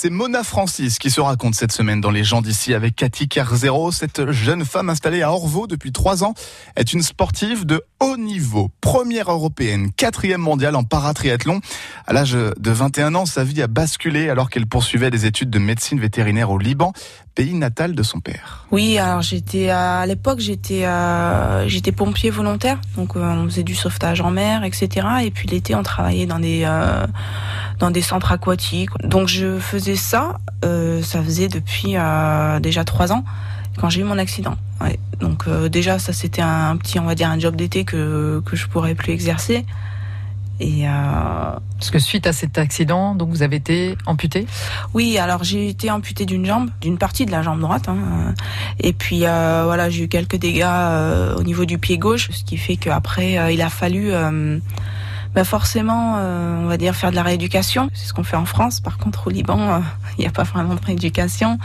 C'est Mona Francis qui se raconte cette semaine dans Les gens d'ici avec Cathy Kerzero. Cette jeune femme installée à Orvaux depuis trois ans est une sportive de haut niveau. Première européenne, quatrième mondiale en paratriathlon. À l'âge de 21 ans, sa vie a basculé alors qu'elle poursuivait des études de médecine vétérinaire au Liban, pays natal de son père. Oui, alors j'étais à l'époque j'étais euh, j'étais pompier volontaire, donc euh, on faisait du sauvetage en mer, etc. Et puis l'été on travaillait dans des euh, dans des centres aquatiques. Donc je faisais ça, euh, ça faisait depuis euh, déjà trois ans quand j'ai eu mon accident. Donc euh, déjà ça c'était un, petit on va dire un job d'été que que je pourrais plus exercer. Et euh... Parce que suite à cet accident, donc vous avez été amputé? Oui, alors j'ai été amputé d'une jambe, d'une partie de la jambe droite. Hein. Et puis euh, voilà, j'ai eu quelques dégâts euh, au niveau du pied gauche, ce qui fait qu'après euh, il a fallu bah forcément, on va dire faire de la rééducation. C'est ce qu'on fait en France. Par contre, au Liban, il n'y a pas vraiment de rééducation.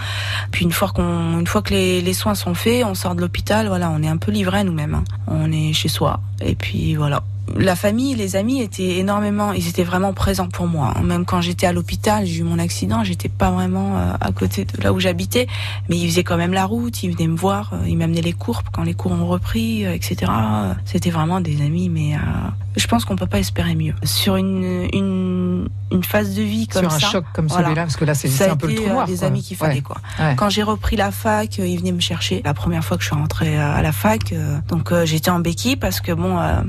Puis une fois qu'on, une fois que les, les, soins sont faits, on sort de l'hôpital. Voilà, on est un peu livré nous-mêmes. Hein. On est chez soi. Et puis voilà la famille, les amis étaient énormément, ils étaient vraiment présents pour moi. Même quand j'étais à l'hôpital, j'ai eu mon accident, j'étais pas vraiment à côté de là où j'habitais, mais ils faisaient quand même la route, ils venaient me voir, ils m'amenaient les cours quand les cours ont repris, etc. C'était vraiment des amis, mais euh, je pense qu'on peut pas espérer mieux. Sur une, une, une phase de vie comme ça. Sur un choc comme voilà, celui-là, parce que là, c'est un peu le trou noir. des quoi. amis qu'il fallait, ouais. quoi. Ouais. Quand j'ai repris la fac, ils venaient me chercher. La première fois que je suis rentrée à la fac, donc euh, j'étais en béquille parce que bon, euh,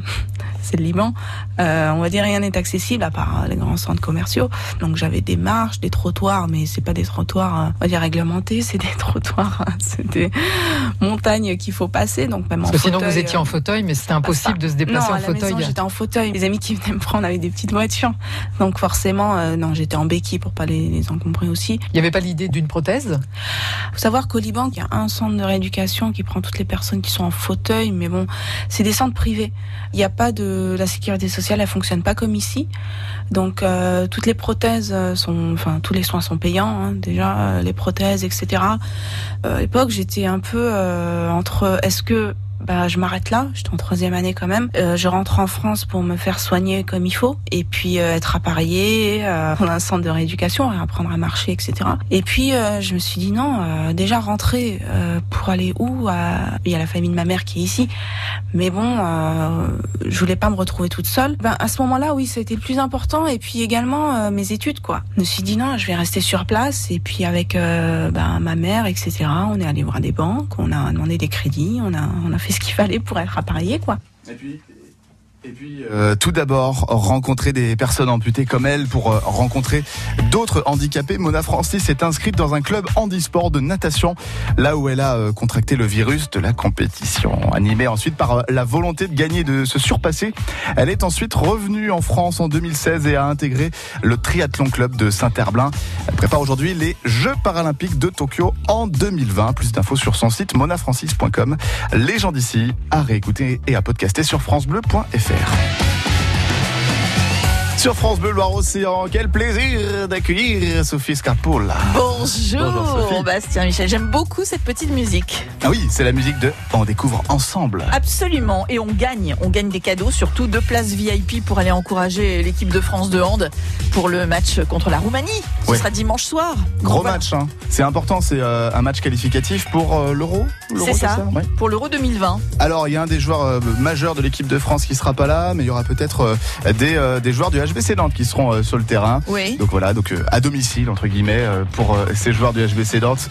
c'est le Liban. Euh, on va dire rien n'est accessible à part les grands centres commerciaux. Donc j'avais des marches, des trottoirs, mais c'est pas des trottoirs, euh, on va dire réglementés, c'est des trottoirs, c'est des montagnes qu'il faut passer. Donc même Parce en que sinon fauteuil, vous étiez en fauteuil, mais c'était impossible de se déplacer non, en la fauteuil. maison, j'étais en fauteuil. Les amis qui venaient me prendre avec des petites voitures. Donc forcément, euh, non, j'étais en béquille pour pas les, les encombrer aussi. Il n'y avait pas l'idée d'une prothèse? Faut savoir qu'au Liban, il y a un centre de rééducation qui prend toutes les personnes qui sont en fauteuil, mais bon, c'est des centres privés. Il n'y a pas de la sécurité sociale, elle fonctionne pas comme ici. Donc euh, toutes les prothèses sont, enfin tous les soins sont payants hein, déjà, euh, les prothèses, etc. Euh, à l'époque, j'étais un peu euh, entre est-ce que bah, je m'arrête là, j'étais en troisième année quand même. Euh, je rentre en France pour me faire soigner comme il faut, et puis euh, être appareillée, euh, dans un centre de rééducation, apprendre à marcher, etc. Et puis euh, je me suis dit non, déjà rentrer pour aller où. Il y a la famille de ma mère qui est ici, mais bon, je voulais pas me retrouver toute seule. Ben, à ce moment-là, oui, c'était le plus important, et puis également mes études, quoi. Je me suis dit non, je vais rester sur place, et puis avec ben, ma mère, etc. On est allé voir des banques, on a demandé des crédits, on a, on a fait ce qu'il fallait pour être appareillé, quoi. Et puis euh, tout d'abord, rencontrer des personnes amputées comme elle pour euh, rencontrer d'autres handicapés. Mona Francis est inscrite dans un club handisport de natation, là où elle a euh, contracté le virus de la compétition. Animée ensuite par euh, la volonté de gagner, de se surpasser, elle est ensuite revenue en France en 2016 et a intégré le triathlon club de Saint-Herblain. Elle prépare aujourd'hui les Jeux paralympiques de Tokyo en 2020. Plus d'infos sur son site monafrancis.com. Les gens d'ici à réécouter et à podcaster sur francebleu.fr. Cancer. Sur France Bleu Loire-Océan, quel plaisir d'accueillir Sophie Scarpola. Bonjour, Bonjour, Sophie. Bastien Michel. J'aime beaucoup cette petite musique. Ah oui, c'est la musique de On découvre ensemble. Absolument. Et on gagne. On gagne des cadeaux, surtout deux places VIP pour aller encourager l'équipe de France de hand pour le match contre la Roumanie. Ce sera dimanche soir. Gros voilà. match, hein. c'est important, c'est euh, un match qualificatif pour euh, l'Euro C'est ça. Ouais. Pour l'Euro 2020. Alors, il y a un des joueurs euh, majeurs de l'équipe de France qui sera pas là, mais il y aura peut-être euh, des, euh, des joueurs du HBC Nantes qui seront euh, sur le terrain. Oui. Donc voilà, donc euh, à domicile entre guillemets euh, pour ces joueurs du HBC Nantes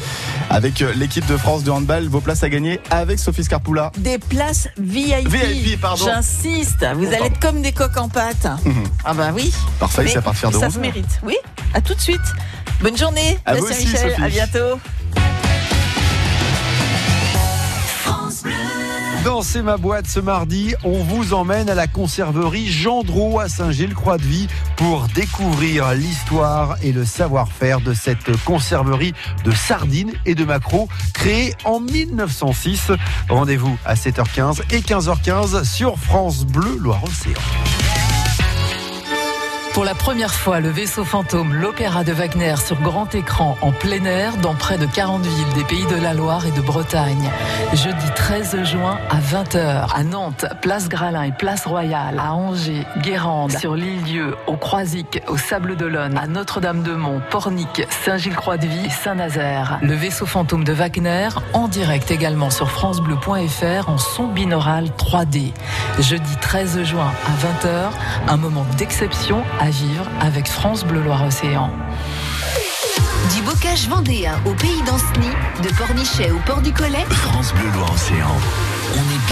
avec l'équipe de France de handball. Vos places à gagner avec Sophie Scarpoula. Des places VIP. VIP, pardon. J'insiste. Vous allez être comme des coques en pâte. Mhm. Ah bah oui. Parfait, c'est à partir de Ça 11 se mérite. Oui. À tout de suite. Bonne journée. À vous aussi, Michel. Sophie. À bientôt. Dans ma boîte ce mardi, on vous emmène à la conserverie Gendreau à Saint-Gilles-Croix-de-Vie pour découvrir l'histoire et le savoir-faire de cette conserverie de sardines et de maquereaux créée en 1906. Rendez-vous à 7h15 et 15h15 sur France Bleu Loire-Océan. Pour la première fois, le vaisseau fantôme, l'opéra de Wagner sur grand écran en plein air dans près de 40 villes des pays de la Loire et de Bretagne. Jeudi 13 juin à 20h à Nantes, place Gralin et place Royale, à Angers, Guérande, sur l'île-Dieu, au Croisic, au Sable d'Olonne, à Notre-Dame-de-Mont, Pornic, Saint-Gilles-Croix-de-Vie Saint-Nazaire. Le vaisseau fantôme de Wagner en direct également sur francebleu.fr en son binaural 3D. Jeudi 13 juin à 20h, un moment d'exception vivre avec France Bleu Loire-Océan. Du bocage vendéen au pays d'Anceny, de Pornichet au port du Collet, France Bleu Loire Océan. On est